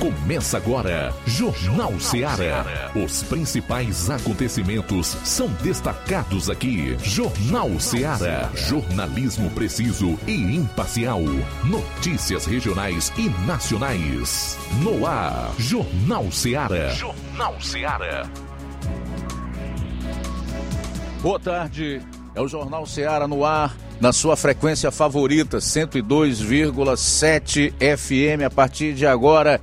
Começa agora, Jornal Ceará. Os principais acontecimentos são destacados aqui. Jornal Ceará. Jornalismo preciso e imparcial. Notícias regionais e nacionais. No ar, Jornal Ceará. Jornal Ceará. Boa tarde. É o Jornal Ceará no ar na sua frequência favorita, 102,7 FM. A partir de agora,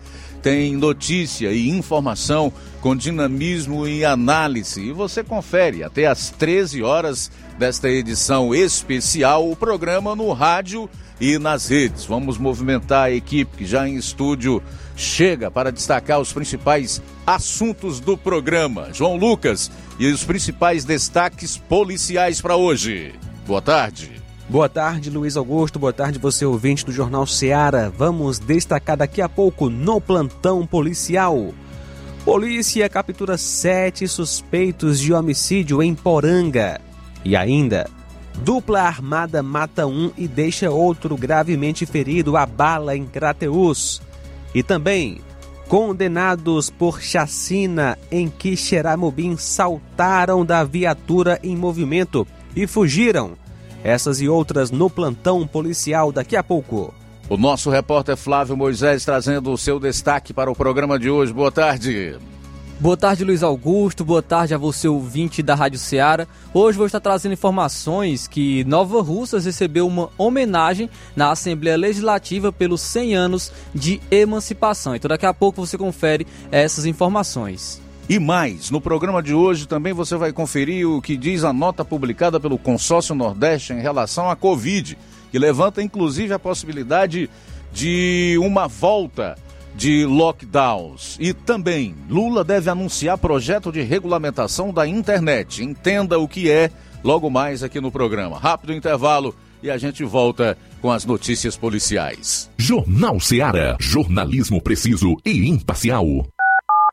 tem notícia e informação com dinamismo e análise. E você confere até às 13 horas desta edição especial o programa no rádio e nas redes. Vamos movimentar a equipe que já em estúdio chega para destacar os principais assuntos do programa. João Lucas e os principais destaques policiais para hoje. Boa tarde. Boa tarde, Luiz Augusto. Boa tarde, você ouvinte do Jornal Seara. Vamos destacar daqui a pouco no plantão policial. Polícia captura sete suspeitos de homicídio em Poranga. E ainda, dupla armada mata um e deixa outro gravemente ferido a bala em Crateus. E também, condenados por chacina em que Xeramobim saltaram da viatura em movimento e fugiram essas e outras no plantão policial daqui a pouco. O nosso repórter Flávio Moisés trazendo o seu destaque para o programa de hoje. Boa tarde. Boa tarde, Luiz Augusto. Boa tarde a você, ouvinte da Rádio Ceará. Hoje vou estar trazendo informações que Nova Russas recebeu uma homenagem na Assembleia Legislativa pelos 100 anos de emancipação. Então, daqui a pouco você confere essas informações. E mais, no programa de hoje também você vai conferir o que diz a nota publicada pelo Consórcio Nordeste em relação à Covid, que levanta inclusive a possibilidade de uma volta de lockdowns. E também, Lula deve anunciar projeto de regulamentação da internet. Entenda o que é logo mais aqui no programa. Rápido intervalo e a gente volta com as notícias policiais. Jornal Seara. Jornalismo preciso e imparcial.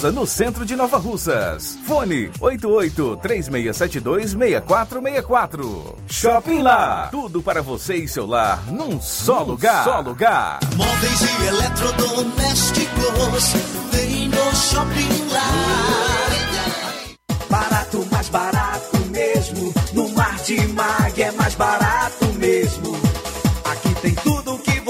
Souza, no centro de Nova Russas. Fone 88-3672-6464. Shopping Lá. Tudo para você e seu lar num só num lugar. Só lugar. Móveis e eletrodomésticos. Vem no Shopping Lá. Barato, mais barato mesmo. No Mar de Mag é mais barato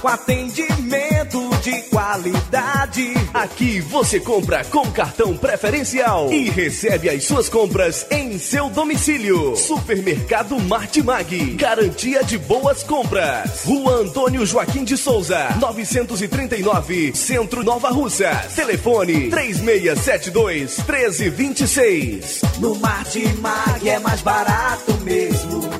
com atendimento de qualidade. Aqui você compra com cartão preferencial e recebe as suas compras em seu domicílio. Supermercado Martimag. Garantia de boas compras. Rua Antônio Joaquim de Souza, 939, Centro Nova Russa. Telefone 3672 1326. No Martimag é mais barato mesmo.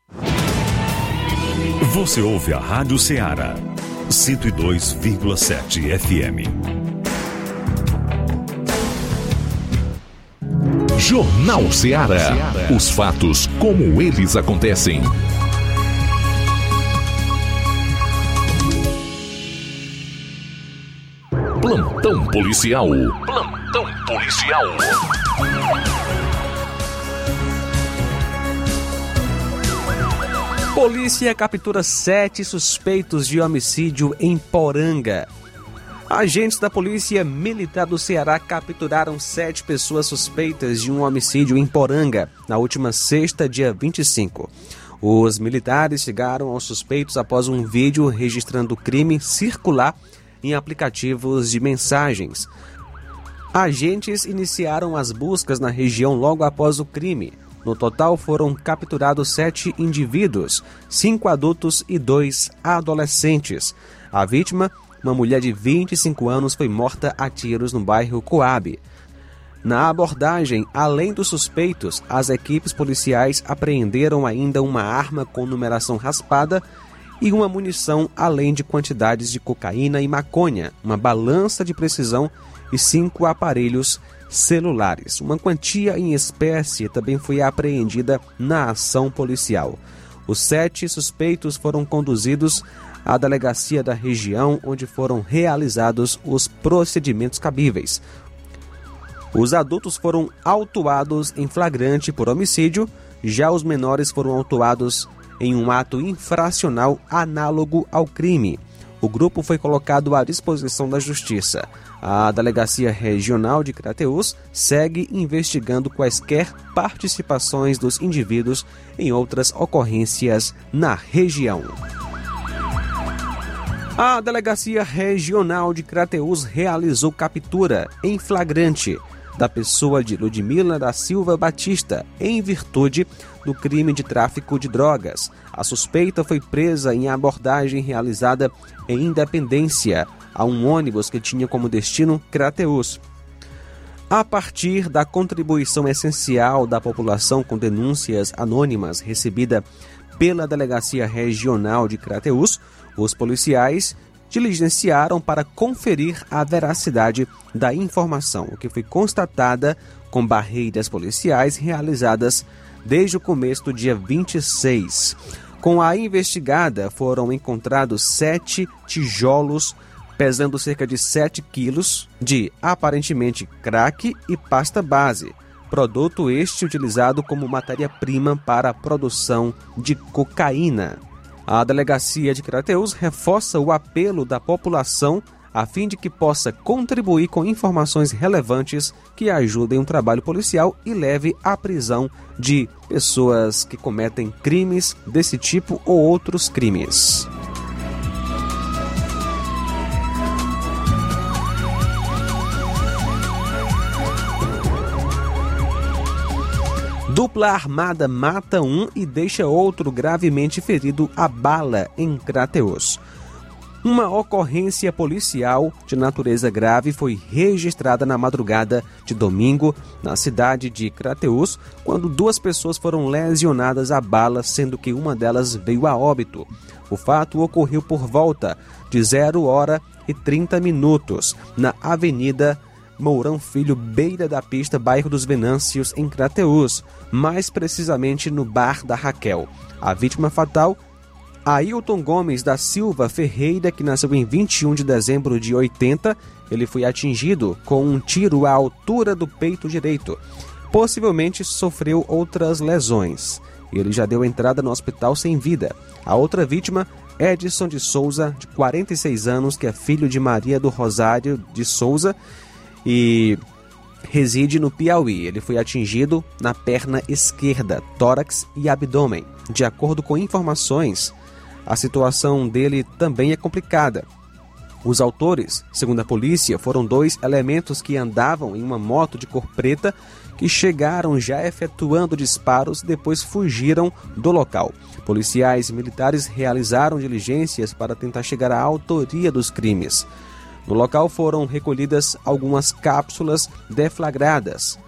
Você ouve a Rádio Ceará, 102,7 FM. Jornal Ceará. Os fatos como eles acontecem. Plantão policial. Plantão policial. Polícia captura sete suspeitos de homicídio em Poranga. Agentes da Polícia Militar do Ceará capturaram sete pessoas suspeitas de um homicídio em Poranga na última sexta, dia 25. Os militares chegaram aos suspeitos após um vídeo registrando o crime circular em aplicativos de mensagens. Agentes iniciaram as buscas na região logo após o crime. No total foram capturados sete indivíduos, cinco adultos e dois adolescentes. A vítima, uma mulher de 25 anos, foi morta a tiros no bairro Coab. Na abordagem, além dos suspeitos, as equipes policiais apreenderam ainda uma arma com numeração raspada e uma munição, além de quantidades de cocaína e maconha, uma balança de precisão e cinco aparelhos celulares. Uma quantia em espécie também foi apreendida na ação policial. Os sete suspeitos foram conduzidos à delegacia da região onde foram realizados os procedimentos cabíveis. Os adultos foram autuados em flagrante por homicídio, já os menores foram autuados em um ato infracional análogo ao crime. O grupo foi colocado à disposição da Justiça. A Delegacia Regional de Crateús segue investigando quaisquer participações dos indivíduos em outras ocorrências na região. A Delegacia Regional de Crateús realizou captura em flagrante da pessoa de Ludmila da Silva Batista, em virtude do crime de tráfico de drogas. A suspeita foi presa em abordagem realizada em Independência a um ônibus que tinha como destino Crateus. A partir da contribuição essencial da população com denúncias anônimas recebida pela Delegacia Regional de Crateus, os policiais diligenciaram para conferir a veracidade da informação, o que foi constatada com barreiras policiais realizadas desde o começo do dia 26. Com a investigada, foram encontrados sete tijolos pesando cerca de 7 quilos de aparentemente crack e pasta base, produto este utilizado como matéria-prima para a produção de cocaína. A delegacia de Crateus reforça o apelo da população a fim de que possa contribuir com informações relevantes que ajudem o trabalho policial e leve à prisão de pessoas que cometem crimes desse tipo ou outros crimes. Dupla armada mata um e deixa outro gravemente ferido a bala em Crateus. Uma ocorrência policial de natureza grave foi registrada na madrugada de domingo na cidade de Crateus, quando duas pessoas foram lesionadas a bala, sendo que uma delas veio a óbito. O fato ocorreu por volta de 0 hora e 30 minutos na Avenida Mourão Filho, beira da pista, bairro dos Venâncios, em Crateus, mais precisamente no bar da Raquel. A vítima fatal Ailton Gomes da Silva Ferreira, que nasceu em 21 de dezembro de 80, ele foi atingido com um tiro à altura do peito direito. Possivelmente sofreu outras lesões. Ele já deu entrada no hospital sem vida. A outra vítima, Edson de Souza, de 46 anos, que é filho de Maria do Rosário de Souza e reside no Piauí. Ele foi atingido na perna esquerda, tórax e abdômen. De acordo com informações a situação dele também é complicada. Os autores, segundo a polícia, foram dois elementos que andavam em uma moto de cor preta que chegaram já efetuando disparos e depois fugiram do local. Policiais e militares realizaram diligências para tentar chegar à autoria dos crimes. No local foram recolhidas algumas cápsulas deflagradas.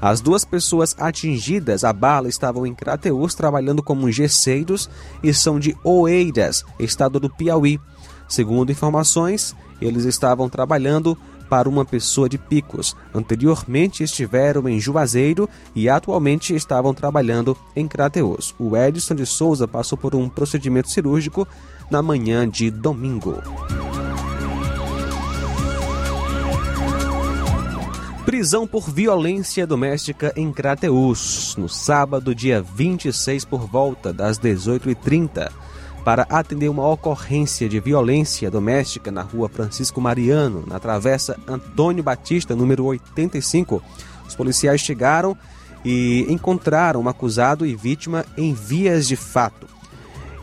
As duas pessoas atingidas a bala estavam em Crateus trabalhando como gesseiros e são de Oeiras, estado do Piauí. Segundo informações, eles estavam trabalhando para uma pessoa de Picos. Anteriormente estiveram em Juazeiro e atualmente estavam trabalhando em Crateus. O Edson de Souza passou por um procedimento cirúrgico na manhã de domingo. Prisão por violência doméstica em Crateus, no sábado, dia 26, por volta das 18h30, para atender uma ocorrência de violência doméstica na rua Francisco Mariano, na travessa Antônio Batista, número 85. Os policiais chegaram e encontraram um acusado e vítima em vias de fato.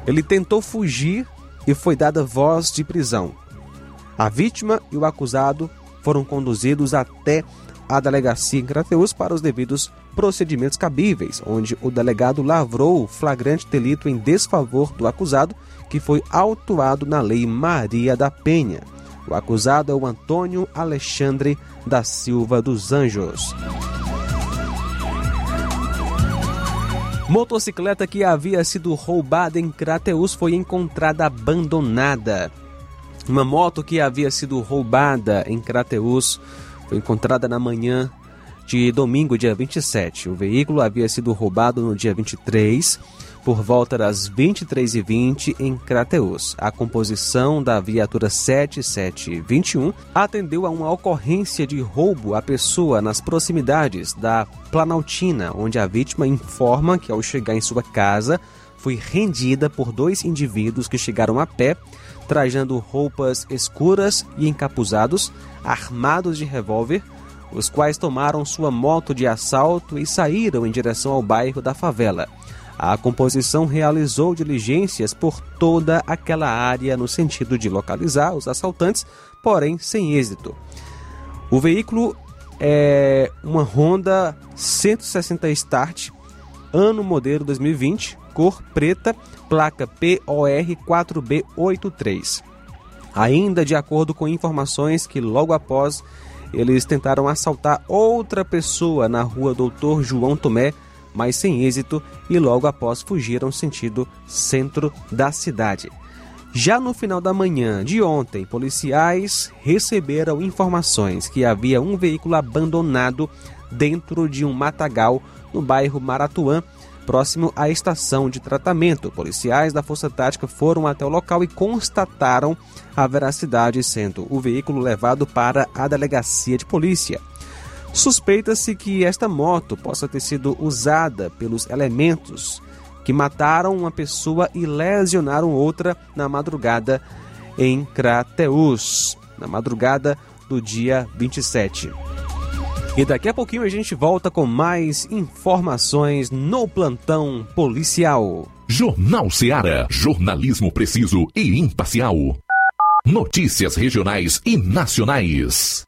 Ele tentou fugir e foi dada voz de prisão. A vítima e o acusado foram conduzidos até a delegacia em Crateus para os devidos procedimentos cabíveis, onde o delegado lavrou flagrante delito em desfavor do acusado, que foi autuado na Lei Maria da Penha. O acusado é o Antônio Alexandre da Silva dos Anjos. Motocicleta que havia sido roubada em Crateus foi encontrada abandonada. Uma moto que havia sido roubada em Crateus foi encontrada na manhã de domingo, dia 27. O veículo havia sido roubado no dia 23, por volta das 23h20 em Crateus. A composição da viatura 7721 atendeu a uma ocorrência de roubo à pessoa nas proximidades da Planaltina, onde a vítima informa que ao chegar em sua casa foi rendida por dois indivíduos que chegaram a pé trajando roupas escuras e encapuzados, armados de revólver, os quais tomaram sua moto de assalto e saíram em direção ao bairro da favela. A composição realizou diligências por toda aquela área no sentido de localizar os assaltantes, porém sem êxito. O veículo é uma Honda 160 Start, ano modelo 2020, cor preta, placa POR 4B83. Ainda de acordo com informações que logo após eles tentaram assaltar outra pessoa na rua Doutor João Tomé, mas sem êxito, e logo após fugiram sentido centro da cidade. Já no final da manhã de ontem, policiais receberam informações que havia um veículo abandonado dentro de um matagal no bairro Maratuã, próximo à estação de tratamento. Policiais da Força Tática foram até o local e constataram a veracidade, sendo o veículo levado para a delegacia de polícia. Suspeita-se que esta moto possa ter sido usada pelos elementos que mataram uma pessoa e lesionaram outra na madrugada em Crateus, na madrugada do dia 27. E daqui a pouquinho a gente volta com mais informações no plantão policial. Jornal Seara. Jornalismo preciso e imparcial. Notícias regionais e nacionais.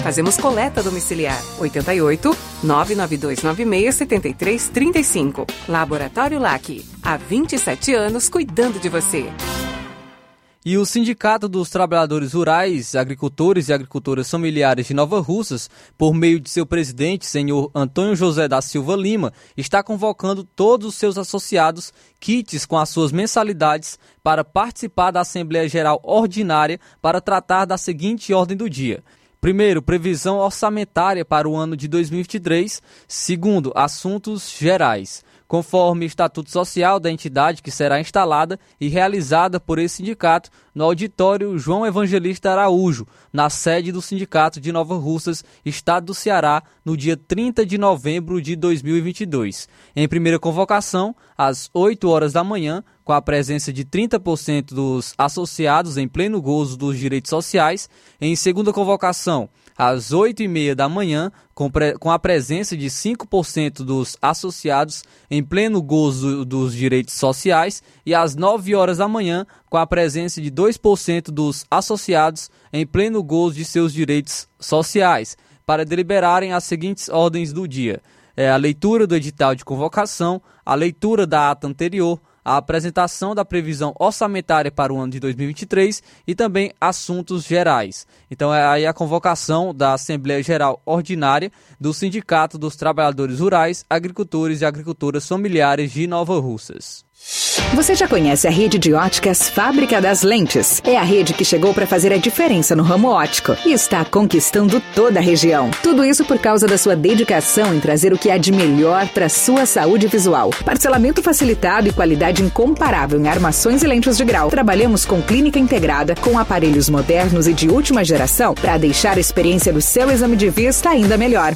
Fazemos coleta domiciliar. 88 99296 7335. Laboratório LAC. Há 27 anos cuidando de você. E o Sindicato dos Trabalhadores Rurais, Agricultores e Agricultoras Familiares de Nova Russas, por meio de seu presidente, senhor Antônio José da Silva Lima, está convocando todos os seus associados kits com as suas mensalidades para participar da Assembleia Geral Ordinária para tratar da seguinte ordem do dia. Primeiro, previsão orçamentária para o ano de 2023. Segundo, assuntos gerais conforme o Estatuto Social da entidade que será instalada e realizada por esse sindicato no auditório João Evangelista Araújo, na sede do Sindicato de Nova Russas, Estado do Ceará, no dia 30 de novembro de 2022. Em primeira convocação, às 8 horas da manhã, com a presença de 30% dos associados em pleno gozo dos direitos sociais. Em segunda convocação, às 8 e meia da manhã, com, com a presença de 5% dos associados em pleno gozo dos direitos sociais, e às 9 horas da manhã, com a presença de 2% dos associados em pleno gozo de seus direitos sociais, para deliberarem as seguintes ordens do dia: é a leitura do edital de convocação, a leitura da ata anterior, a apresentação da previsão orçamentária para o ano de 2023 e também assuntos gerais. Então é aí a convocação da Assembleia Geral Ordinária do Sindicato dos Trabalhadores Rurais, Agricultores e Agricultoras Familiares de Nova Russas. Você já conhece a rede de óticas Fábrica das Lentes? É a rede que chegou para fazer a diferença no ramo óptico e está conquistando toda a região. Tudo isso por causa da sua dedicação em trazer o que há de melhor para sua saúde visual. Parcelamento facilitado e qualidade incomparável em armações e lentes de grau. Trabalhamos com clínica integrada, com aparelhos modernos e de última geração para deixar a experiência do seu exame de vista ainda melhor.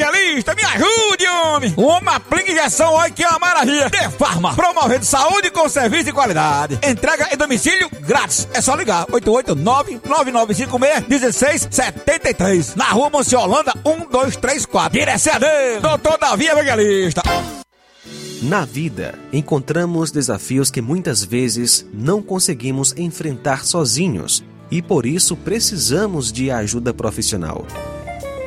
me ajude, homem! Uma aplica injeção, olha que é uma maravilha! De Farma, promovendo saúde com serviço de qualidade. Entrega em domicílio grátis. É só ligar, 889-9956-1673. Na rua Monsiolanda, 1234. Direção dele, doutor Davi Evangelista. Na vida, encontramos desafios que muitas vezes não conseguimos enfrentar sozinhos e por isso precisamos de ajuda profissional.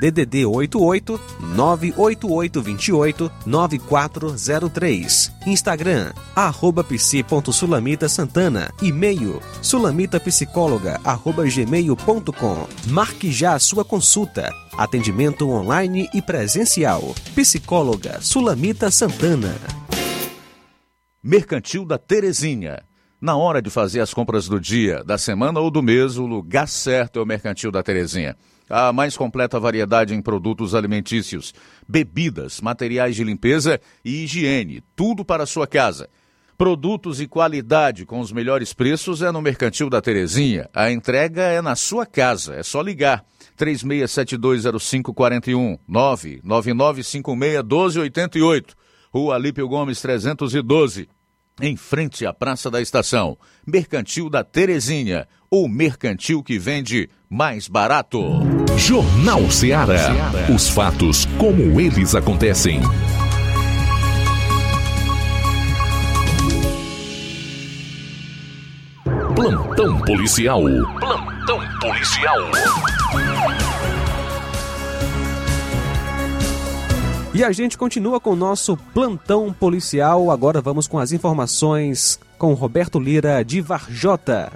DDD 88 98828 9403. Instagram, arroba psi.sulamita Santana. E-mail, sulamitapsicóloga, arroba gmail.com. Marque já a sua consulta. Atendimento online e presencial. Psicóloga Sulamita Santana. Mercantil da Terezinha. Na hora de fazer as compras do dia, da semana ou do mês, o lugar certo é o Mercantil da Terezinha. A mais completa variedade em produtos alimentícios, bebidas, materiais de limpeza e higiene, tudo para a sua casa. Produtos e qualidade com os melhores preços é no Mercantil da Terezinha. A entrega é na sua casa, é só ligar. 36720541 999561288. Rua Alípio Gomes 312 em frente à Praça da Estação. Mercantil da Terezinha, o mercantil que vende mais barato. Jornal Ceará. Os fatos como eles acontecem. Plantão policial. Plantão policial. E a gente continua com o nosso plantão policial. Agora vamos com as informações com Roberto Lira de Varjota.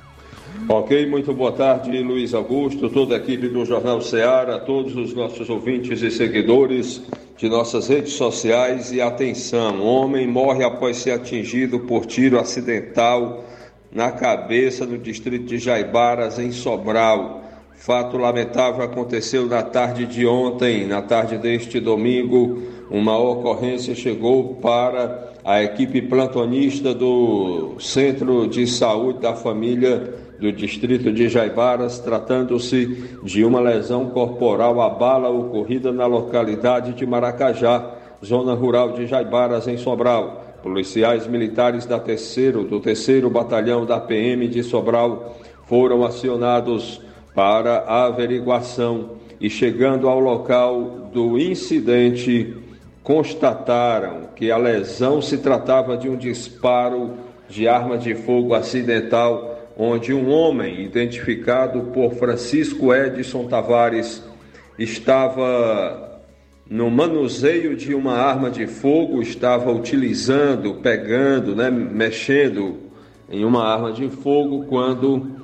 Ok, muito boa tarde, Luiz Augusto, toda a equipe do Jornal Ceará, todos os nossos ouvintes e seguidores de nossas redes sociais. E atenção: homem morre após ser atingido por tiro acidental na cabeça no distrito de Jaibaras, em Sobral. Fato lamentável aconteceu na tarde de ontem, na tarde deste domingo. Uma ocorrência chegou para a equipe plantonista do Centro de Saúde da Família do distrito de Jaibaras, tratando-se de uma lesão corporal à bala ocorrida na localidade de Maracajá, zona rural de Jaibaras, em Sobral. Policiais militares da terceiro, do terceiro batalhão da PM de Sobral foram acionados para a averiguação e chegando ao local do incidente constataram que a lesão se tratava de um disparo de arma de fogo acidental onde um homem identificado por Francisco Edson Tavares estava no manuseio de uma arma de fogo, estava utilizando, pegando, né, mexendo em uma arma de fogo quando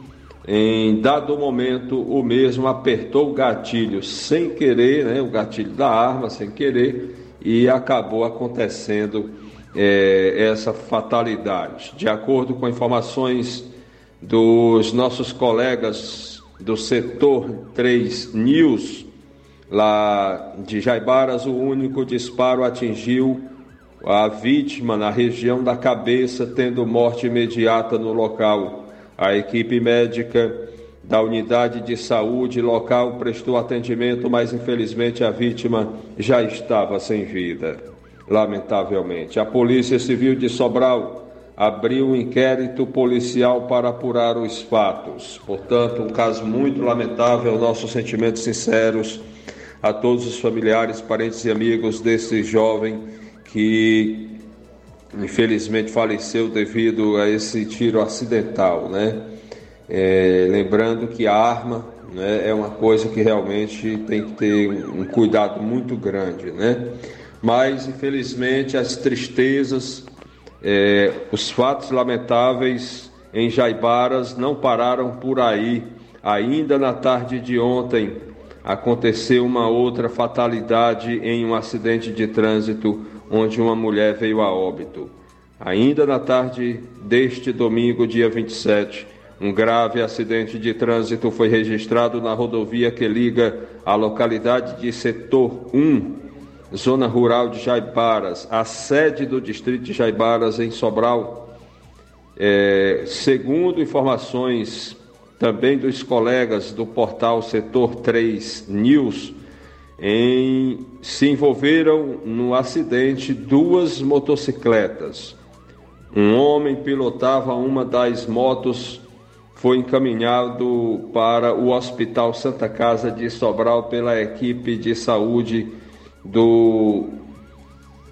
em dado momento, o mesmo apertou o gatilho sem querer, né, o gatilho da arma sem querer, e acabou acontecendo é, essa fatalidade. De acordo com informações dos nossos colegas do setor 3 News, lá de Jaibaras, o único disparo atingiu a vítima na região da cabeça, tendo morte imediata no local. A equipe médica da unidade de saúde local prestou atendimento, mas infelizmente a vítima já estava sem vida. Lamentavelmente, a Polícia Civil de Sobral abriu um inquérito policial para apurar os fatos. Portanto, um caso muito lamentável. Nossos sentimentos sinceros a todos os familiares, parentes e amigos desse jovem que infelizmente faleceu devido a esse tiro acidental, né? É, lembrando que a arma né, é uma coisa que realmente tem que ter um cuidado muito grande, né? Mas infelizmente as tristezas, é, os fatos lamentáveis em Jaibaras não pararam por aí. Ainda na tarde de ontem aconteceu uma outra fatalidade em um acidente de trânsito onde uma mulher veio a óbito. Ainda na tarde deste domingo, dia 27, um grave acidente de trânsito foi registrado na rodovia que liga a localidade de Setor 1, zona rural de Jaibaras, a sede do distrito de Jaibaras, em Sobral. É, segundo informações também dos colegas do portal Setor 3 News, em, se envolveram no acidente duas motocicletas. Um homem pilotava uma das motos foi encaminhado para o Hospital Santa Casa de Sobral pela equipe de saúde do,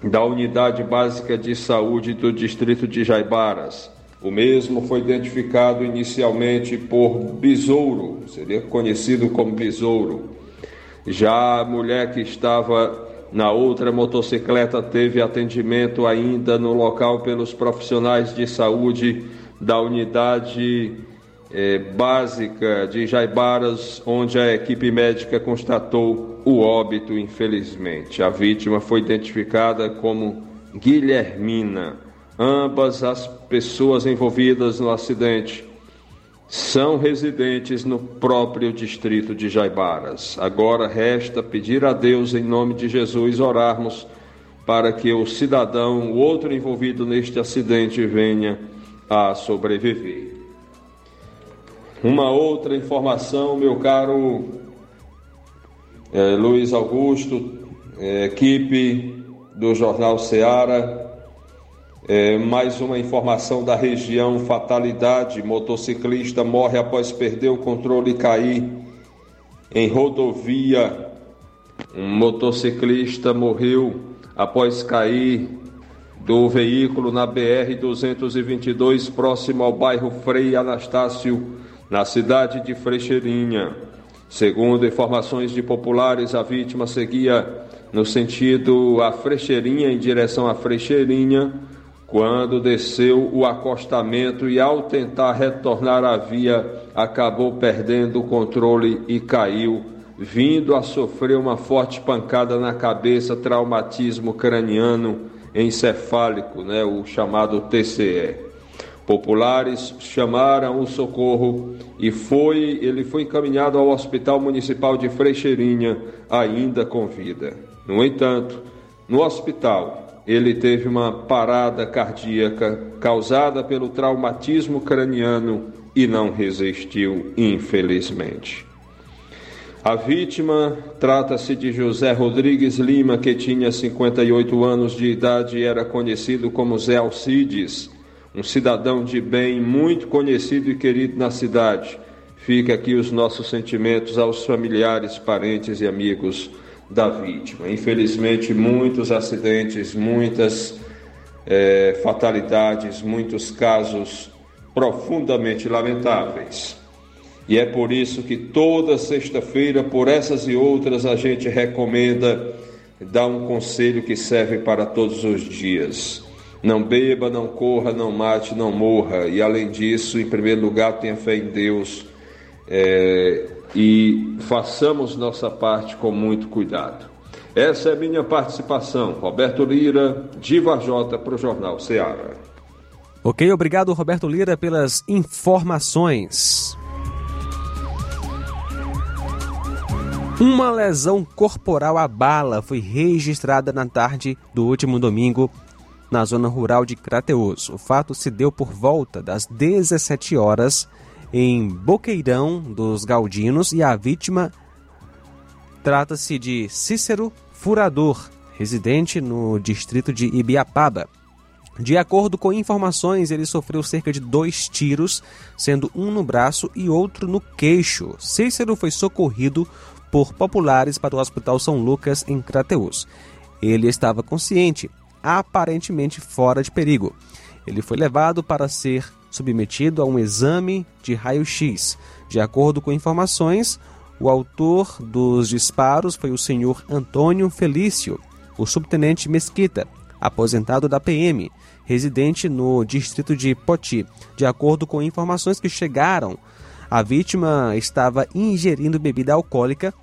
da Unidade Básica de Saúde do Distrito de Jaibaras. O mesmo foi identificado inicialmente por Besouro, seria conhecido como Besouro. Já a mulher que estava na outra motocicleta teve atendimento ainda no local pelos profissionais de saúde da unidade eh, básica de Jaibaras, onde a equipe médica constatou o óbito, infelizmente. A vítima foi identificada como Guilhermina. Ambas as pessoas envolvidas no acidente são residentes no próprio distrito de Jaibaras. Agora resta pedir a Deus, em nome de Jesus, orarmos para que o cidadão, o outro envolvido neste acidente, venha a sobreviver. Uma outra informação, meu caro é, Luiz Augusto, é, equipe do Jornal Seara, é, mais uma informação da região: fatalidade. Motociclista morre após perder o controle e cair em rodovia. Um motociclista morreu após cair do veículo na BR-222, próximo ao bairro Frei Anastácio, na cidade de Frecheirinha. Segundo informações de populares, a vítima seguia no sentido a Frecheirinha, em direção a Frecheirinha quando desceu o acostamento e, ao tentar retornar à via, acabou perdendo o controle e caiu, vindo a sofrer uma forte pancada na cabeça, traumatismo craniano encefálico, né, o chamado TCE. Populares chamaram o socorro e foi, ele foi encaminhado ao Hospital Municipal de Frecheirinha, ainda com vida. No entanto, no hospital, ele teve uma parada cardíaca causada pelo traumatismo craniano e não resistiu, infelizmente. A vítima trata-se de José Rodrigues Lima, que tinha 58 anos de idade e era conhecido como Zé Alcides, um cidadão de bem muito conhecido e querido na cidade. Fica aqui os nossos sentimentos aos familiares, parentes e amigos da vítima. Infelizmente, muitos acidentes, muitas é, fatalidades, muitos casos profundamente lamentáveis. E é por isso que toda sexta-feira, por essas e outras, a gente recomenda dar um conselho que serve para todos os dias. Não beba, não corra, não mate, não morra. E além disso, em primeiro lugar, tenha fé em Deus. É, e façamos nossa parte com muito cuidado. Essa é minha participação. Roberto Lira, de Varjota, para o Jornal Ceará. Ok, obrigado Roberto Lira pelas informações. Uma lesão corporal à bala foi registrada na tarde do último domingo na zona rural de Crateus. O fato se deu por volta das 17 horas em Boqueirão dos Galdinos e a vítima trata-se de Cícero Furador, residente no distrito de Ibiapaba. De acordo com informações, ele sofreu cerca de dois tiros, sendo um no braço e outro no queixo. Cícero foi socorrido por populares para o Hospital São Lucas, em Crateus. Ele estava consciente, aparentemente fora de perigo. Ele foi levado para ser submetido a um exame de raio-x. De acordo com informações, o autor dos disparos foi o senhor Antônio Felício, o subtenente Mesquita, aposentado da PM, residente no distrito de Poti. De acordo com informações que chegaram, a vítima estava ingerindo bebida alcoólica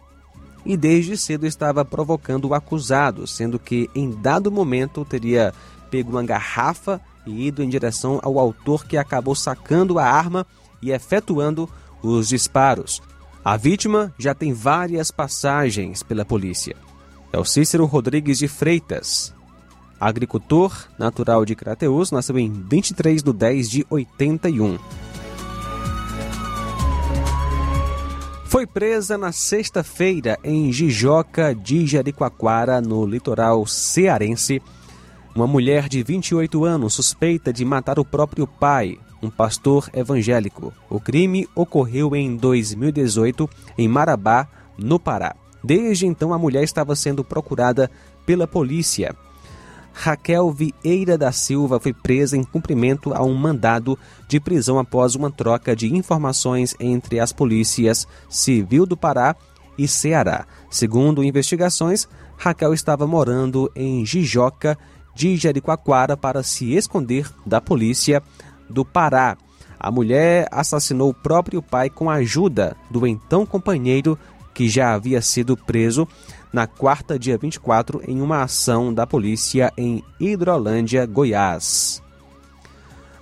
e desde cedo estava provocando o acusado, sendo que em dado momento teria pego uma garrafa e ido em direção ao autor que acabou sacando a arma e efetuando os disparos. A vítima já tem várias passagens pela polícia. É o Cícero Rodrigues de Freitas, agricultor natural de Crateus, nasceu em 23 de 10 de 81. Foi presa na sexta-feira em Jijoca de Jericoacoara, no litoral cearense, uma mulher de 28 anos suspeita de matar o próprio pai, um pastor evangélico. O crime ocorreu em 2018 em Marabá, no Pará. Desde então, a mulher estava sendo procurada pela polícia. Raquel Vieira da Silva foi presa em cumprimento a um mandado de prisão após uma troca de informações entre as polícias Civil do Pará e Ceará. Segundo investigações, Raquel estava morando em Jijoca de Jericoacoara para se esconder da polícia do Pará. A mulher assassinou o próprio pai com a ajuda do então companheiro que já havia sido preso na quarta, dia 24, em uma ação da polícia em Hidrolândia, Goiás.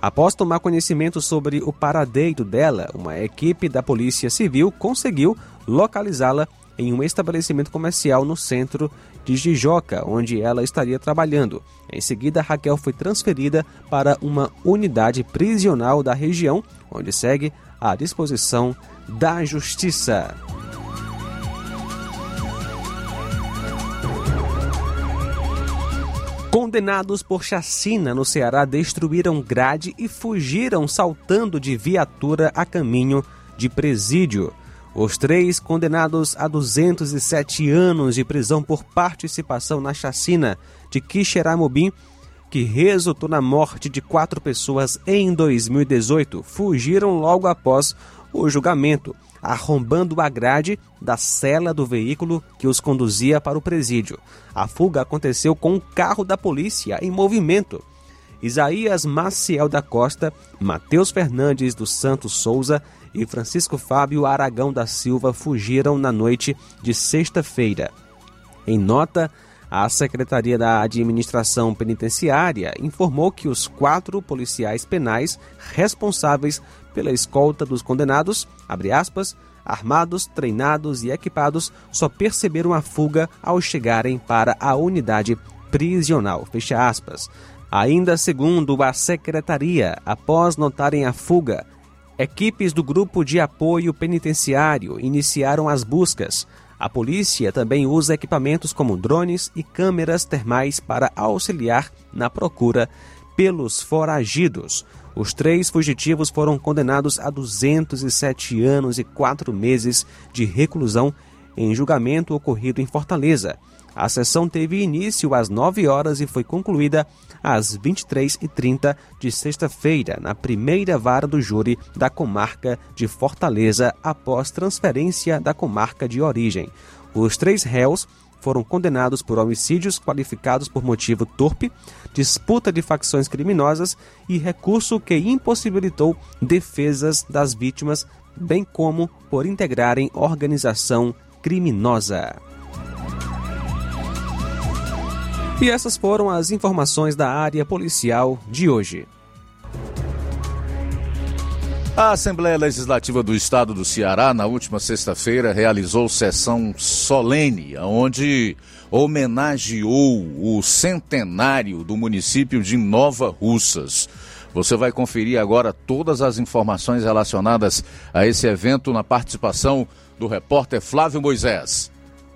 Após tomar conhecimento sobre o paradeiro dela, uma equipe da Polícia Civil conseguiu localizá-la em um estabelecimento comercial no centro de Jijoca, onde ela estaria trabalhando. Em seguida, Raquel foi transferida para uma unidade prisional da região, onde segue à disposição da Justiça. Condenados por chacina no Ceará destruíram grade e fugiram saltando de viatura a caminho de presídio. Os três condenados a 207 anos de prisão por participação na chacina de Quixeramobim, que resultou na morte de quatro pessoas em 2018, fugiram logo após o julgamento, arrombando a grade da cela do veículo que os conduzia para o presídio. A fuga aconteceu com um carro da polícia em movimento. Isaías Maciel da Costa, Matheus Fernandes dos Santos Souza e Francisco Fábio Aragão da Silva fugiram na noite de sexta-feira. Em nota, a Secretaria da Administração Penitenciária informou que os quatro policiais penais responsáveis pela escolta dos condenados, aspas, armados, treinados e equipados, só perceberam a fuga ao chegarem para a unidade prisional. Fecha aspas. Ainda segundo a secretaria, após notarem a fuga, equipes do grupo de apoio penitenciário iniciaram as buscas. A polícia também usa equipamentos como drones e câmeras termais para auxiliar na procura pelos foragidos. Os três fugitivos foram condenados a 207 anos e quatro meses de reclusão em julgamento ocorrido em Fortaleza. A sessão teve início às 9 horas e foi concluída às 23h30 de sexta-feira, na primeira vara do júri da comarca de Fortaleza, após transferência da comarca de origem. Os três réus foram condenados por homicídios qualificados por motivo torpe, disputa de facções criminosas e recurso que impossibilitou defesas das vítimas, bem como por integrarem organização criminosa. E essas foram as informações da área policial de hoje. A Assembleia Legislativa do Estado do Ceará, na última sexta-feira, realizou sessão solene, onde homenageou o centenário do município de Nova Russas. Você vai conferir agora todas as informações relacionadas a esse evento na participação do repórter Flávio Moisés.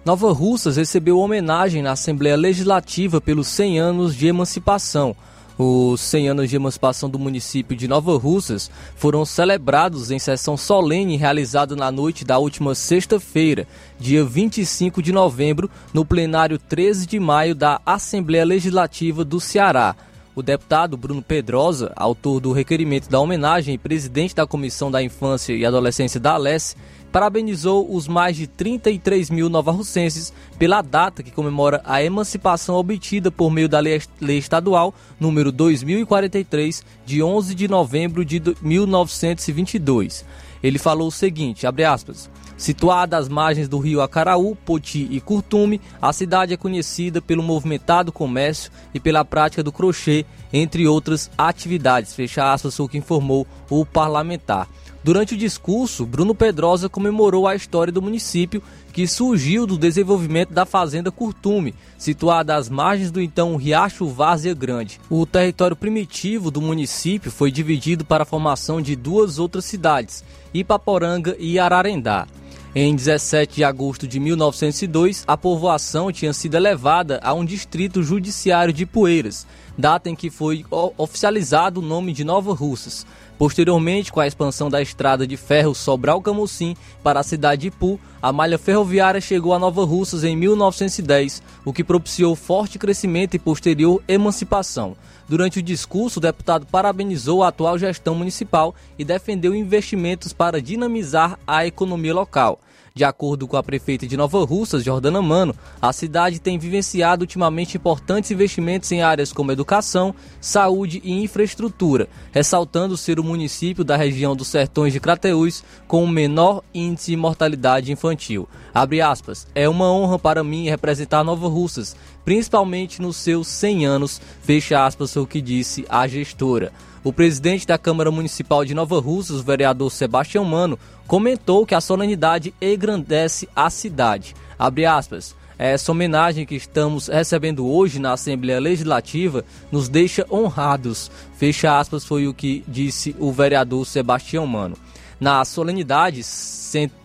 Nova Russas recebeu homenagem na Assembleia Legislativa pelos 100 anos de emancipação. Os 100 anos de emancipação do município de Nova Russas foram celebrados em sessão solene realizada na noite da última sexta-feira, dia 25 de novembro, no plenário 13 de maio da Assembleia Legislativa do Ceará. O deputado Bruno Pedrosa, autor do requerimento da homenagem e presidente da Comissão da Infância e Adolescência da Alesse, parabenizou os mais de 33 mil novarrocenses pela data que comemora a emancipação obtida por meio da Lei Estadual número 2043, de 11 de novembro de 1922. Ele falou o seguinte, abre aspas, Situada às margens do rio Acaraú, Poti e Curtume, a cidade é conhecida pelo movimentado comércio e pela prática do crochê, entre outras atividades. Fecha aspas, o que informou o parlamentar. Durante o discurso, Bruno Pedrosa comemorou a história do município que surgiu do desenvolvimento da fazenda Curtume, situada às margens do então Riacho Várzea Grande. O território primitivo do município foi dividido para a formação de duas outras cidades, Ipaporanga e Ararendá. Em 17 de agosto de 1902, a povoação tinha sido elevada a um distrito judiciário de Poeiras, data em que foi oficializado o nome de Nova Russas. Posteriormente, com a expansão da estrada de ferro Sobral-Camucim para a cidade de Ipu, a malha ferroviária chegou a Nova Russas em 1910, o que propiciou forte crescimento e posterior emancipação. Durante o discurso, o deputado parabenizou a atual gestão municipal e defendeu investimentos para dinamizar a economia local. De acordo com a prefeita de Nova Russas, Jordana Mano, a cidade tem vivenciado ultimamente importantes investimentos em áreas como educação, saúde e infraestrutura, ressaltando ser o município da região dos Sertões de Crateús com o menor índice de mortalidade infantil. Aspas, é uma honra para mim representar Nova Russas, principalmente nos seus 100 anos, fecha aspas o que disse a gestora. O presidente da Câmara Municipal de Nova Russas, o vereador Sebastião Mano, comentou que a solenidade engrandece a cidade. Abre aspas. Essa homenagem que estamos recebendo hoje na Assembleia Legislativa nos deixa honrados. Fecha aspas, foi o que disse o vereador Sebastião Mano. Na solenidade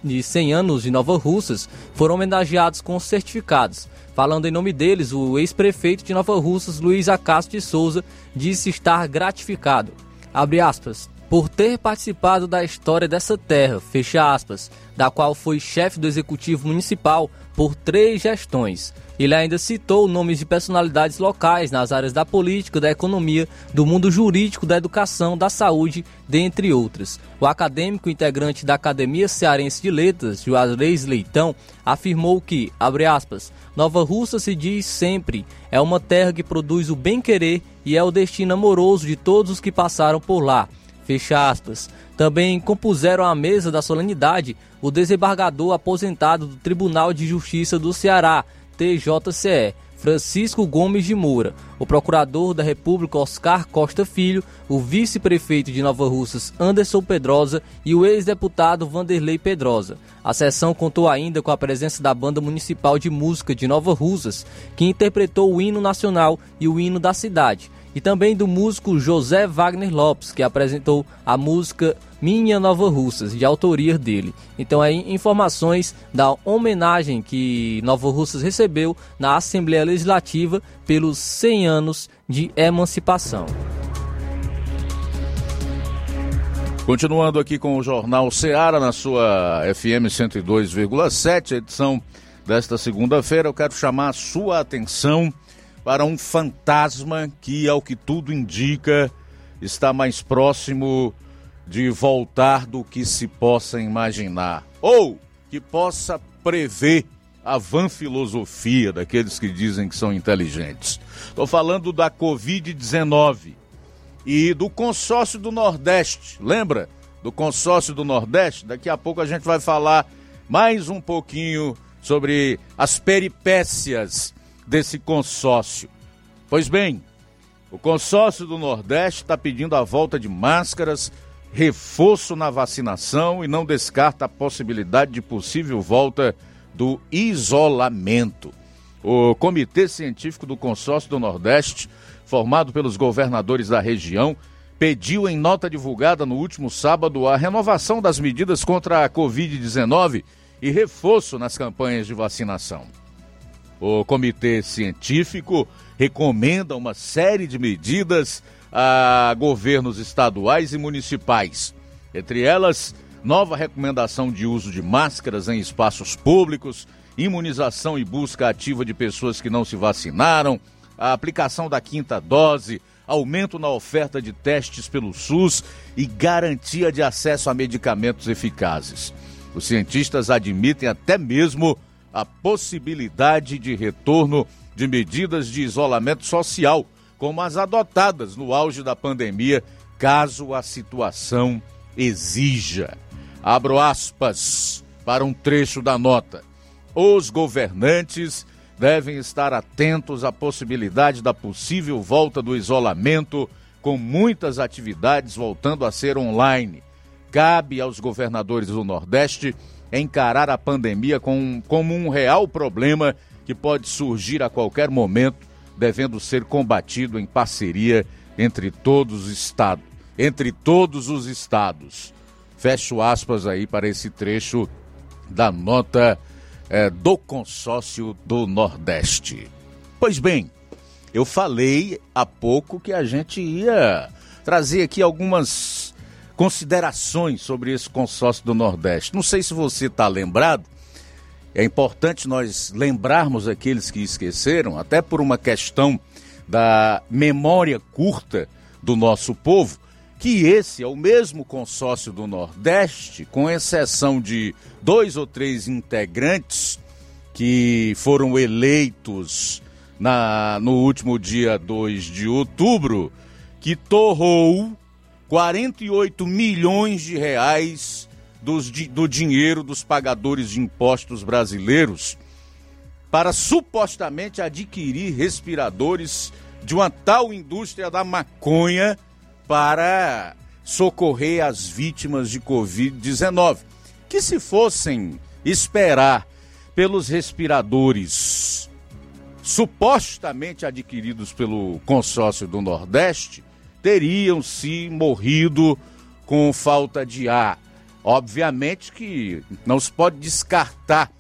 de 100 anos de Nova Russas, foram homenageados com certificados. Falando em nome deles, o ex-prefeito de Nova Russas, Luiz Acácio de Souza, disse estar gratificado. Aspas por ter participado da história dessa terra, fecha aspas, da qual foi chefe do executivo municipal por três gestões. Ele ainda citou nomes de personalidades locais nas áreas da política, da economia, do mundo jurídico, da educação, da saúde, dentre outras. O acadêmico integrante da Academia Cearense de Letras, Juarez Leitão, afirmou que, abre aspas, Nova Russa se diz sempre, é uma terra que produz o bem-querer e é o destino amoroso de todos os que passaram por lá. Fecha aspas. Também compuseram à mesa da solenidade o desembargador aposentado do Tribunal de Justiça do Ceará, TJCE, Francisco Gomes de Moura, o procurador da República Oscar Costa Filho, o vice-prefeito de Nova Russas Anderson Pedrosa e o ex-deputado Vanderlei Pedrosa. A sessão contou ainda com a presença da Banda Municipal de Música de Nova Russas, que interpretou o hino nacional e o hino da cidade e também do músico José Wagner Lopes, que apresentou a música Minha Nova Russas, de autoria dele. Então aí informações da homenagem que Nova Russas recebeu na Assembleia Legislativa pelos 100 anos de emancipação. Continuando aqui com o Jornal Seara na sua FM 102,7, edição desta segunda-feira, eu quero chamar a sua atenção para um fantasma que, ao que tudo indica, está mais próximo de voltar do que se possa imaginar. Ou que possa prever a van filosofia daqueles que dizem que são inteligentes. Estou falando da Covid-19 e do consórcio do Nordeste. Lembra do consórcio do Nordeste? Daqui a pouco a gente vai falar mais um pouquinho sobre as peripécias desse consórcio. Pois bem, o consórcio do Nordeste está pedindo a volta de máscaras, reforço na vacinação e não descarta a possibilidade de possível volta do isolamento. O Comitê Científico do Consórcio do Nordeste, formado pelos governadores da região, pediu em nota divulgada no último sábado a renovação das medidas contra a Covid-19 e reforço nas campanhas de vacinação. O comitê científico recomenda uma série de medidas a governos estaduais e municipais. Entre elas, nova recomendação de uso de máscaras em espaços públicos, imunização e busca ativa de pessoas que não se vacinaram, a aplicação da quinta dose, aumento na oferta de testes pelo SUS e garantia de acesso a medicamentos eficazes. Os cientistas admitem até mesmo a possibilidade de retorno de medidas de isolamento social, como as adotadas no auge da pandemia, caso a situação exija. Abro aspas para um trecho da nota. Os governantes devem estar atentos à possibilidade da possível volta do isolamento, com muitas atividades voltando a ser online. Cabe aos governadores do Nordeste encarar a pandemia com, como um real problema que pode surgir a qualquer momento, devendo ser combatido em parceria entre todos os estados, entre todos os estados. Fecho aspas aí para esse trecho da nota é, do consórcio do Nordeste. Pois bem, eu falei há pouco que a gente ia trazer aqui algumas considerações sobre esse consórcio do Nordeste. Não sei se você está lembrado, é importante nós lembrarmos aqueles que esqueceram, até por uma questão da memória curta do nosso povo, que esse é o mesmo consórcio do Nordeste, com exceção de dois ou três integrantes que foram eleitos na, no último dia 2 de outubro, que torrou 48 milhões de reais dos, do dinheiro dos pagadores de impostos brasileiros para supostamente adquirir respiradores de uma tal indústria da maconha para socorrer as vítimas de Covid-19. Que se fossem esperar pelos respiradores supostamente adquiridos pelo consórcio do Nordeste, teriam se morrido com falta de ar. Obviamente que não se pode descartar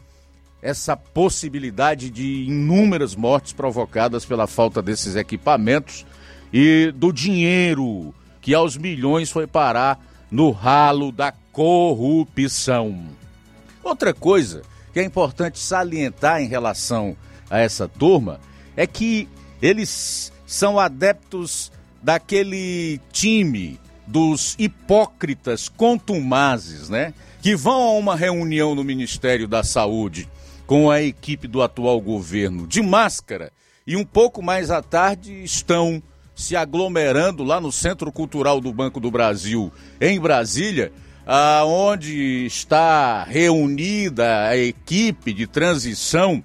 essa possibilidade de inúmeras mortes provocadas pela falta desses equipamentos e do dinheiro que aos milhões foi parar no ralo da corrupção. Outra coisa que é importante salientar em relação a essa turma é que eles são adeptos daquele time dos hipócritas contumazes, né? Que vão a uma reunião no Ministério da Saúde com a equipe do atual governo de máscara e um pouco mais à tarde estão se aglomerando lá no Centro Cultural do Banco do Brasil, em Brasília, aonde está reunida a equipe de transição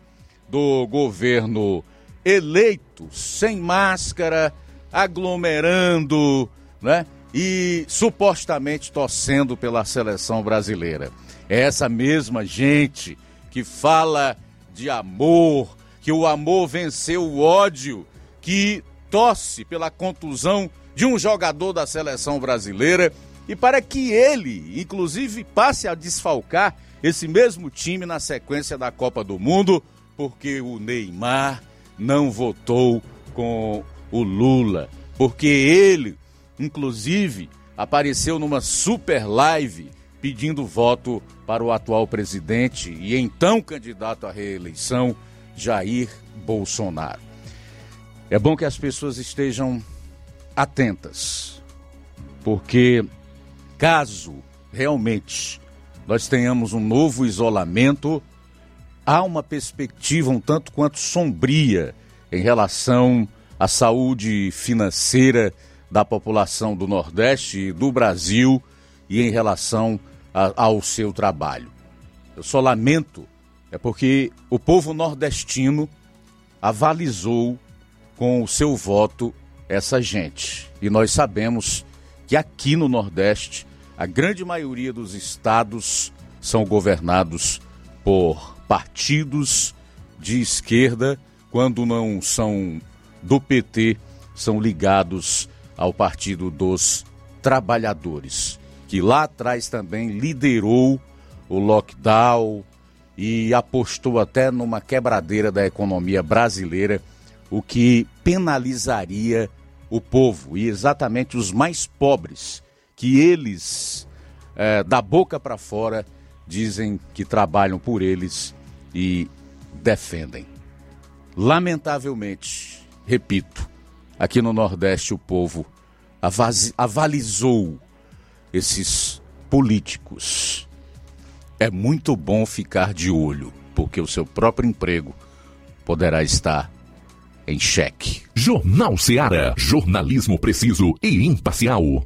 do governo eleito, sem máscara, aglomerando, né? E supostamente torcendo pela seleção brasileira. É essa mesma gente que fala de amor, que o amor venceu o ódio, que torce pela contusão de um jogador da seleção brasileira e para que ele, inclusive, passe a desfalcar esse mesmo time na sequência da Copa do Mundo, porque o Neymar não votou com o Lula, porque ele, inclusive, apareceu numa super live pedindo voto para o atual presidente e então candidato à reeleição, Jair Bolsonaro. É bom que as pessoas estejam atentas, porque caso realmente nós tenhamos um novo isolamento, há uma perspectiva um tanto quanto sombria em relação à saúde financeira da população do Nordeste e do Brasil e em relação a, ao seu trabalho. Eu só lamento é porque o povo nordestino avalizou com o seu voto essa gente. E nós sabemos que aqui no Nordeste, a grande maioria dos estados são governados por partidos de esquerda, quando não são do PT, são ligados ao Partido dos Trabalhadores que lá atrás também liderou o lockdown e apostou até numa quebradeira da economia brasileira, o que penalizaria o povo e exatamente os mais pobres, que eles, é, da boca para fora, dizem que trabalham por eles e defendem. Lamentavelmente, repito, aqui no Nordeste o povo avalizou esses políticos. É muito bom ficar de olho, porque o seu próprio emprego poderá estar em xeque. Jornal Seara. Jornalismo preciso e imparcial.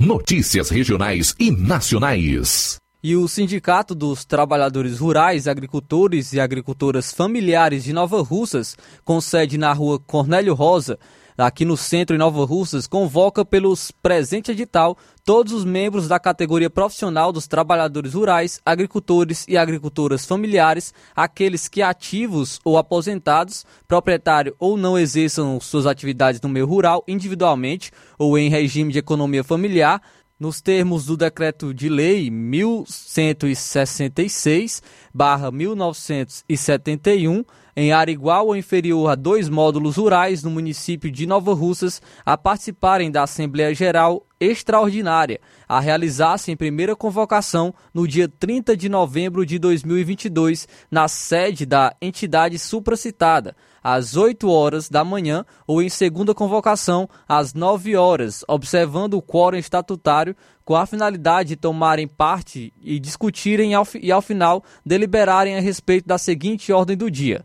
Notícias regionais e nacionais. E o Sindicato dos Trabalhadores Rurais, Agricultores e Agricultoras Familiares de Nova Russas, com sede na rua Cornélio Rosa, aqui no centro em Nova Russas, convoca pelos presente edital todos os membros da categoria profissional dos trabalhadores rurais, agricultores e agricultoras familiares, aqueles que ativos ou aposentados, proprietário ou não exerçam suas atividades no meio rural individualmente ou em regime de economia familiar, nos termos do decreto de lei 1166, barra 1971, em área igual ou inferior a dois módulos rurais no município de Nova Russas, a participarem da Assembleia Geral Extraordinária, a realizar-se em primeira convocação no dia 30 de novembro de 2022, na sede da entidade supracitada, às 8 horas da manhã ou em segunda convocação às 9 horas, observando o quórum estatutário com a finalidade de tomarem parte e discutirem e ao final deliberarem a respeito da seguinte ordem do dia.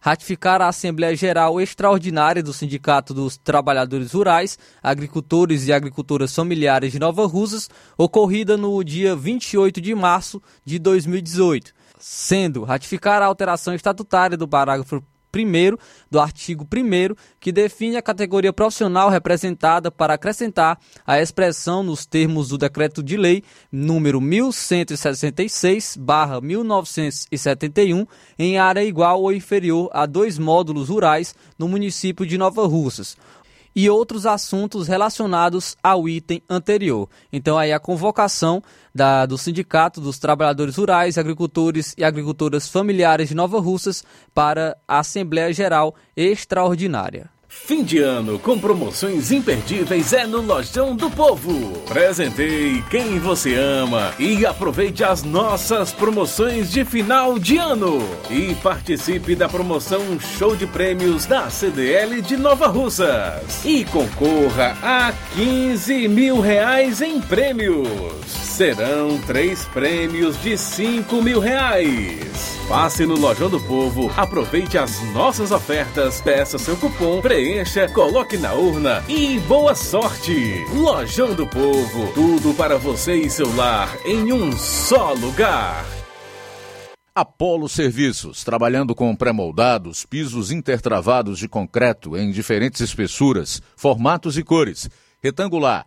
Ratificar a Assembleia Geral Extraordinária do Sindicato dos Trabalhadores Rurais, Agricultores e Agricultoras Familiares de Nova Rusas, ocorrida no dia 28 de março de 2018, sendo ratificar a alteração estatutária do parágrafo 1 do artigo 1 que define a categoria profissional representada para acrescentar a expressão nos termos do decreto de lei número 1166/1971 em área igual ou inferior a dois módulos rurais no município de Nova Russas e outros assuntos relacionados ao item anterior. Então aí a convocação da, do Sindicato dos Trabalhadores Rurais, Agricultores e Agricultoras Familiares de Nova Russas para a Assembleia Geral Extraordinária. Fim de ano com promoções imperdíveis é no Lojão do Povo. Presentei quem você ama e aproveite as nossas promoções de final de ano. E participe da promoção Show de Prêmios da CDL de Nova Russas. E concorra a 15 mil reais em prêmios. Serão três prêmios de 5 mil reais. Passe no Lojão do Povo, aproveite as nossas ofertas, peça seu cupom, preencha, coloque na urna e boa sorte! Lojão do Povo, tudo para você e seu lar em um só lugar. Apolo Serviços, trabalhando com pré-moldados, pisos intertravados de concreto em diferentes espessuras, formatos e cores. Retangular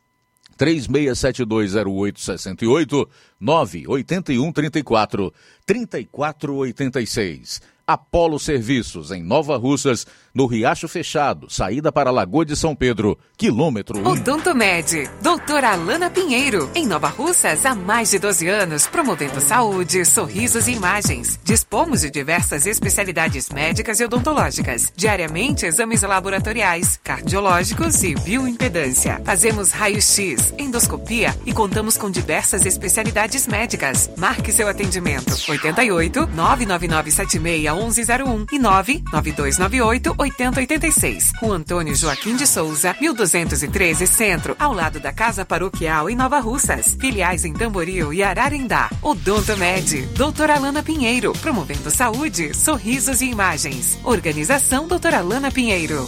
36720868 98134 3486. Apolo Serviços, em Nova Russas, no Riacho Fechado, saída para a Lagoa de São Pedro, quilômetro 1. Odonto Med, doutora Alana Pinheiro, em Nova Russas há mais de 12 anos, promovendo saúde, sorrisos e imagens. Dispomos de diversas especialidades médicas e odontológicas. Diariamente, exames laboratoriais, cardiológicos e bioimpedância. Fazemos raio-x, endoscopia e contamos com diversas especialidades médicas. Marque seu atendimento. 88 999 76 1101 e 99298 8086. Rua Antônio Joaquim de Souza, 1213 Centro, ao lado da Casa Paroquial em Nova Russas. Filiais em Tamboril e Ararendá. Odonto Med, doutora Alana Pinheiro, promovendo saúde, sorrisos e imagens. Organização doutora Alana Pinheiro.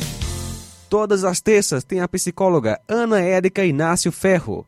Todas as terças tem a psicóloga Ana Érica Inácio Ferro.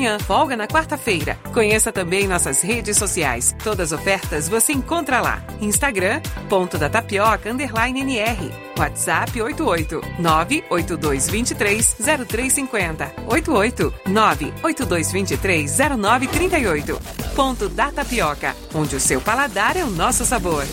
manhã, folga na quarta-feira. Conheça também nossas redes sociais. Todas as ofertas você encontra lá. Instagram, ponto da tapioca, underline NR. WhatsApp 88 98223 0350. 88 98223 0938. Ponto da Tapioca, onde o seu paladar é o nosso sabor.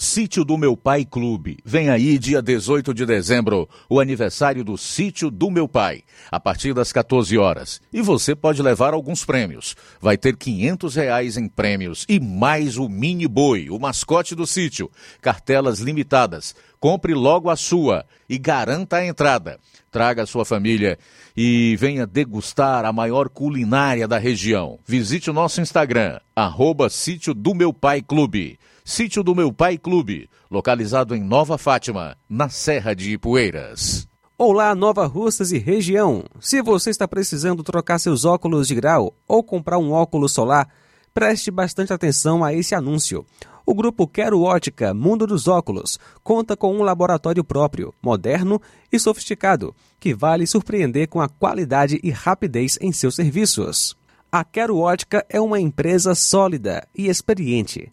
Sítio do Meu Pai Clube. Vem aí, dia 18 de dezembro, o aniversário do Sítio do Meu Pai, a partir das 14 horas. E você pode levar alguns prêmios. Vai ter 500 reais em prêmios e mais o Mini Boi, o mascote do sítio. Cartelas limitadas. Compre logo a sua e garanta a entrada. Traga a sua família e venha degustar a maior culinária da região. Visite o nosso Instagram, arroba Sítio do Meu Pai Clube. Sítio do Meu Pai Clube, localizado em Nova Fátima, na Serra de Ipueiras. Olá, Nova Russas e região. Se você está precisando trocar seus óculos de grau ou comprar um óculos solar, preste bastante atenção a esse anúncio. O grupo Quero Ótica Mundo dos Óculos conta com um laboratório próprio, moderno e sofisticado, que vai lhe surpreender com a qualidade e rapidez em seus serviços. A Quero Ótica é uma empresa sólida e experiente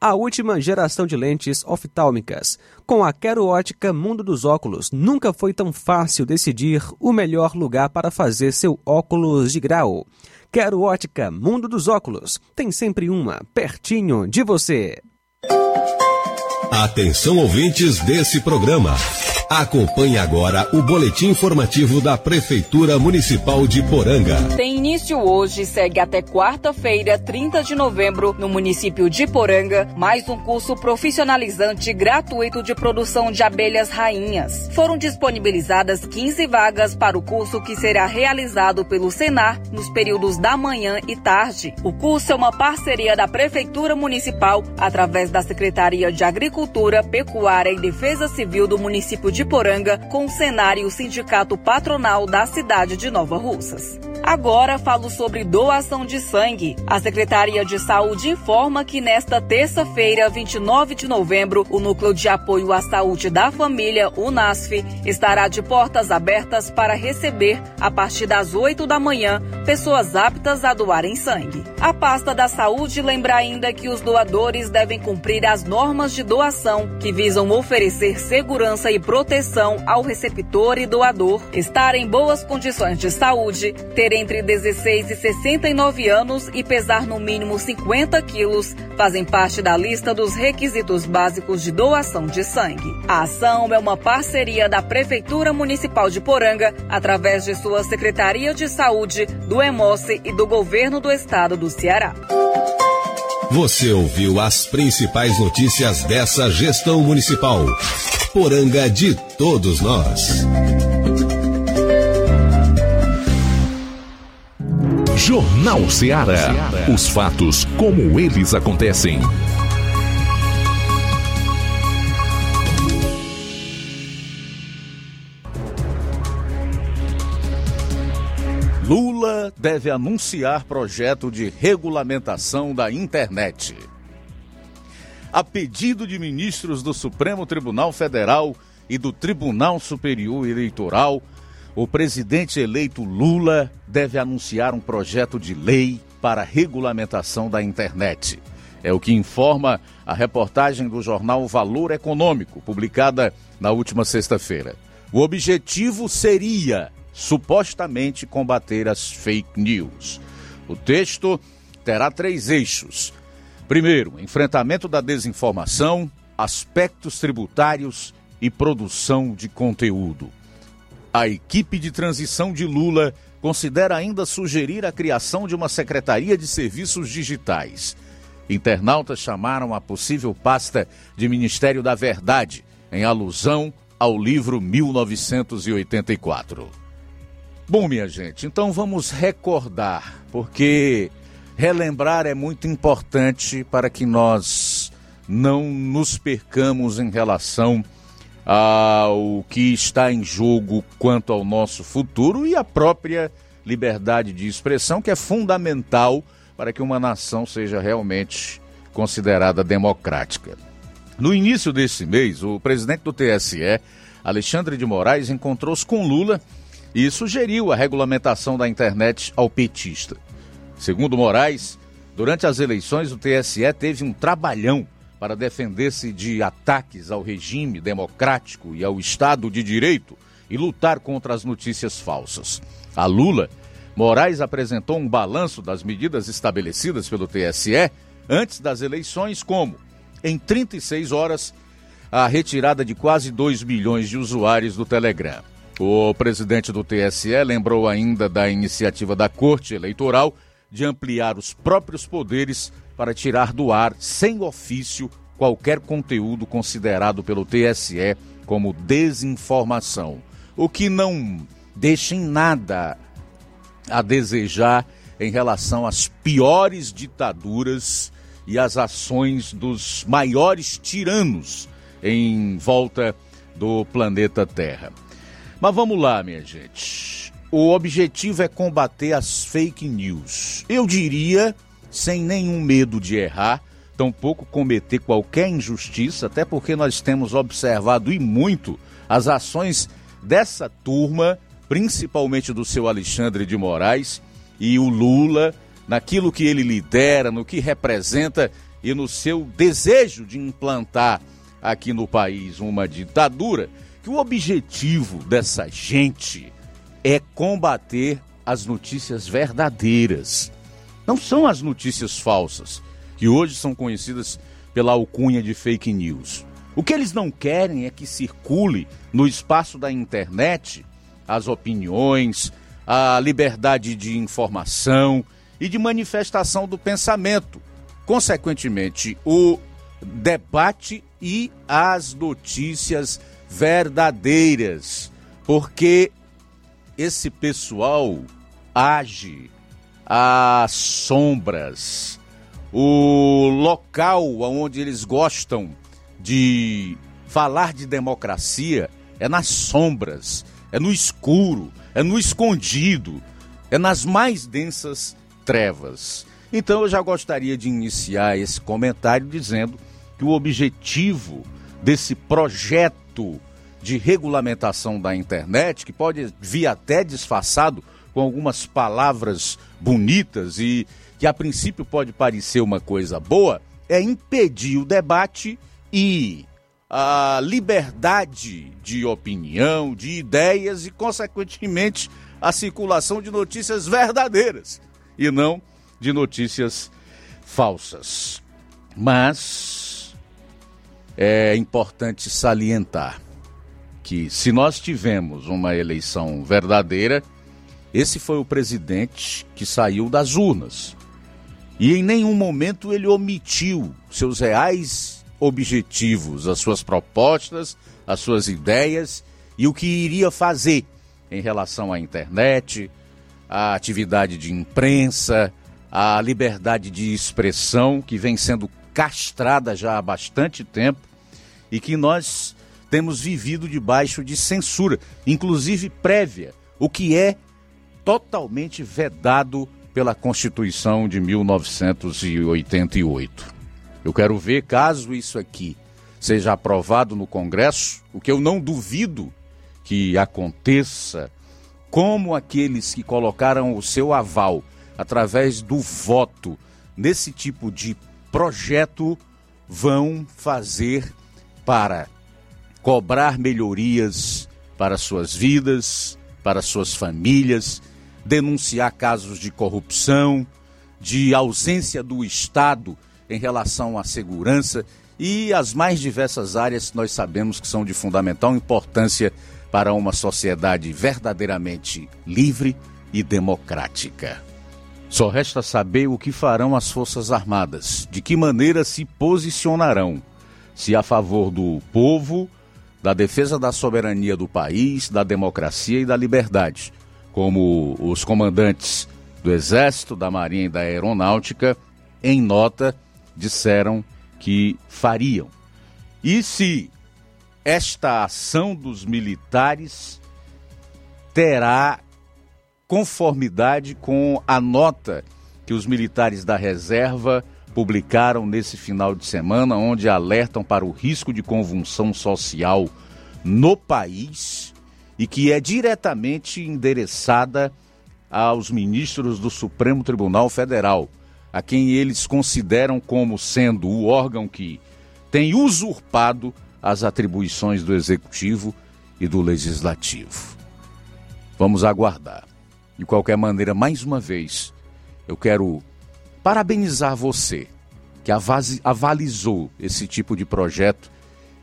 a última geração de lentes oftálmicas. Com a Quero Ótica Mundo dos Óculos, nunca foi tão fácil decidir o melhor lugar para fazer seu óculos de grau. Quero Ótica Mundo dos Óculos. Tem sempre uma pertinho de você. Atenção ouvintes desse programa. Acompanhe agora o boletim informativo da Prefeitura Municipal de Poranga. Tem início hoje e segue até quarta-feira, 30 de novembro, no município de Poranga, mais um curso profissionalizante gratuito de produção de abelhas rainhas. Foram disponibilizadas 15 vagas para o curso que será realizado pelo Senar nos períodos da manhã e tarde. O curso é uma parceria da Prefeitura Municipal através da Secretaria de Agricultura, Pecuária e Defesa Civil do município de Poranga com o Senar e o Sindicato Patronal da cidade de Nova Russas. Agora falo sobre doação de sangue. A Secretaria de Saúde informa que nesta terça-feira, 29 de novembro, o Núcleo de Apoio à Saúde da Família, UNASF, estará de portas abertas para receber, a partir das 8 da manhã, pessoas aptas a doarem sangue. A pasta da saúde lembra ainda que os doadores devem cumprir as normas de doação, que visam oferecer segurança e proteção ao receptor e doador, estar em boas condições de saúde, ter entre 16 e 69 anos e pesar no mínimo 50 quilos fazem parte da lista dos requisitos básicos de doação de sangue. A ação é uma parceria da Prefeitura Municipal de Poranga, através de sua Secretaria de Saúde, do EMOCE e do Governo do Estado do Ceará. Você ouviu as principais notícias dessa gestão municipal. Poranga de todos nós. Jornal Ceará. Os fatos como eles acontecem. Lula deve anunciar projeto de regulamentação da internet. A pedido de ministros do Supremo Tribunal Federal e do Tribunal Superior Eleitoral, o presidente eleito Lula deve anunciar um projeto de lei para regulamentação da internet. É o que informa a reportagem do jornal Valor Econômico, publicada na última sexta-feira. O objetivo seria, supostamente, combater as fake news. O texto terá três eixos. Primeiro, enfrentamento da desinformação, aspectos tributários e produção de conteúdo. A equipe de transição de Lula considera ainda sugerir a criação de uma Secretaria de Serviços Digitais. Internautas chamaram a possível pasta de Ministério da Verdade, em alusão ao livro 1984. Bom, minha gente, então vamos recordar, porque relembrar é muito importante para que nós não nos percamos em relação ao que está em jogo quanto ao nosso futuro e a própria liberdade de expressão, que é fundamental para que uma nação seja realmente considerada democrática. No início desse mês, o presidente do TSE, Alexandre de Moraes, encontrou-se com Lula e sugeriu a regulamentação da internet ao petista. Segundo Moraes, durante as eleições, o TSE teve um trabalhão para defender-se de ataques ao regime democrático e ao Estado de Direito e lutar contra as notícias falsas. A Lula, Moraes apresentou um balanço das medidas estabelecidas pelo TSE antes das eleições, como, em 36 horas, a retirada de quase 2 milhões de usuários do Telegram, O presidente do TSE lembrou ainda da iniciativa da Corte Eleitoral de ampliar os próprios poderes para tirar do ar, sem ofício, qualquer conteúdo considerado pelo TSE como desinformação, o que não deixa em nada a desejar em relação às piores ditaduras e às ações dos maiores tiranos em volta do planeta Terra. Mas vamos lá, minha gente. O objetivo é combater as fake news. Eu diria, sem nenhum medo de errar, tampouco cometer qualquer injustiça, até porque nós temos observado e muito as ações dessa turma, principalmente do seu Alexandre de Moraes e o Lula, naquilo que ele lidera, no que representa e no seu desejo de implantar aqui no país uma ditadura, que o objetivo dessa gente é combater as notícias verdadeiras. Não são as notícias falsas, que hoje são conhecidas pela alcunha de fake news. O que eles não querem é que circule no espaço da internet as opiniões, a liberdade de informação e de manifestação do pensamento. Consequentemente, o debate e as notícias verdadeiras, porque esse pessoal age às sombras. O local onde eles gostam de falar de democracia é nas sombras, é no escuro, é no escondido, é nas mais densas trevas. Então eu já gostaria de iniciar esse comentário dizendo que o objetivo desse projeto de regulamentação da internet, que pode vir até disfarçado com algumas palavras bonitas e que a princípio pode parecer uma coisa boa, é impedir o debate e a liberdade de opinião, de ideias e, consequentemente, a circulação de notícias verdadeiras e não de notícias falsas. Mas é importante salientar que, se nós tivemos uma eleição verdadeira, esse foi o presidente que saiu das urnas. E em nenhum momento ele omitiu seus reais objetivos, as suas propostas, as suas ideias e o que iria fazer em relação à internet, à atividade de imprensa, à liberdade de expressão que vem sendo castrada já há bastante tempo e que nós temos vivido debaixo de censura, inclusive prévia, o que é totalmente vedado pela Constituição de 1988. Eu quero ver, caso isso aqui seja aprovado no Congresso, o que eu não duvido que aconteça, como aqueles que colocaram o seu aval através do voto nesse tipo de projeto vão fazer para cobrar melhorias para suas vidas, para suas famílias, denunciar casos de corrupção, de ausência do Estado em relação à segurança e as mais diversas áreas que nós sabemos que são de fundamental importância para uma sociedade verdadeiramente livre e democrática. Só resta saber o que farão as Forças Armadas, de que maneira se posicionarão, se a favor do povo, da defesa da soberania do país, da democracia e da liberdade, como os comandantes do Exército, da Marinha e da Aeronáutica, em nota, disseram que fariam. E se esta ação dos militares terá conformidade com a nota que os militares da reserva publicaram nesse final de semana, onde alertam para o risco de convulsão social no país e que é diretamente endereçada aos ministros do Supremo Tribunal Federal, a quem eles consideram como sendo o órgão que tem usurpado as atribuições do executivo e do legislativo. Vamos aguardar. De qualquer maneira, mais uma vez, eu quero parabenizar você que avalizou esse tipo de projeto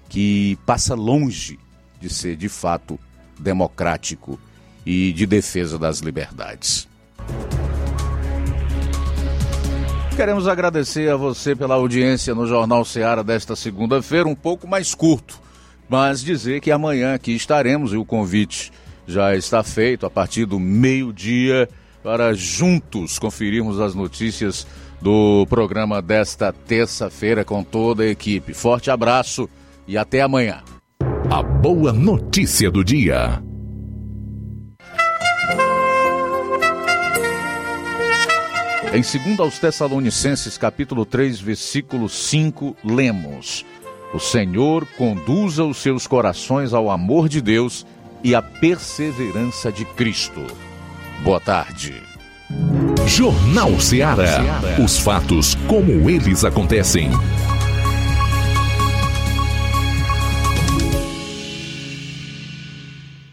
que passa longe de ser de fato democrático e de defesa das liberdades. Queremos agradecer a você pela audiência no Jornal Seara desta segunda-feira, um pouco mais curto, mas dizer que amanhã aqui estaremos e o convite já está feito a partir do meio-dia para juntos conferirmos as notícias do programa desta terça-feira com toda a equipe. Forte abraço e até amanhã. A boa notícia do dia. Em 2 aos Tessalonicenses, capítulo 3, versículo 5, lemos: O Senhor conduza os seus corações ao amor de Deus e à perseverança de Cristo. Boa tarde. Jornal Ceará. Os fatos como eles acontecem.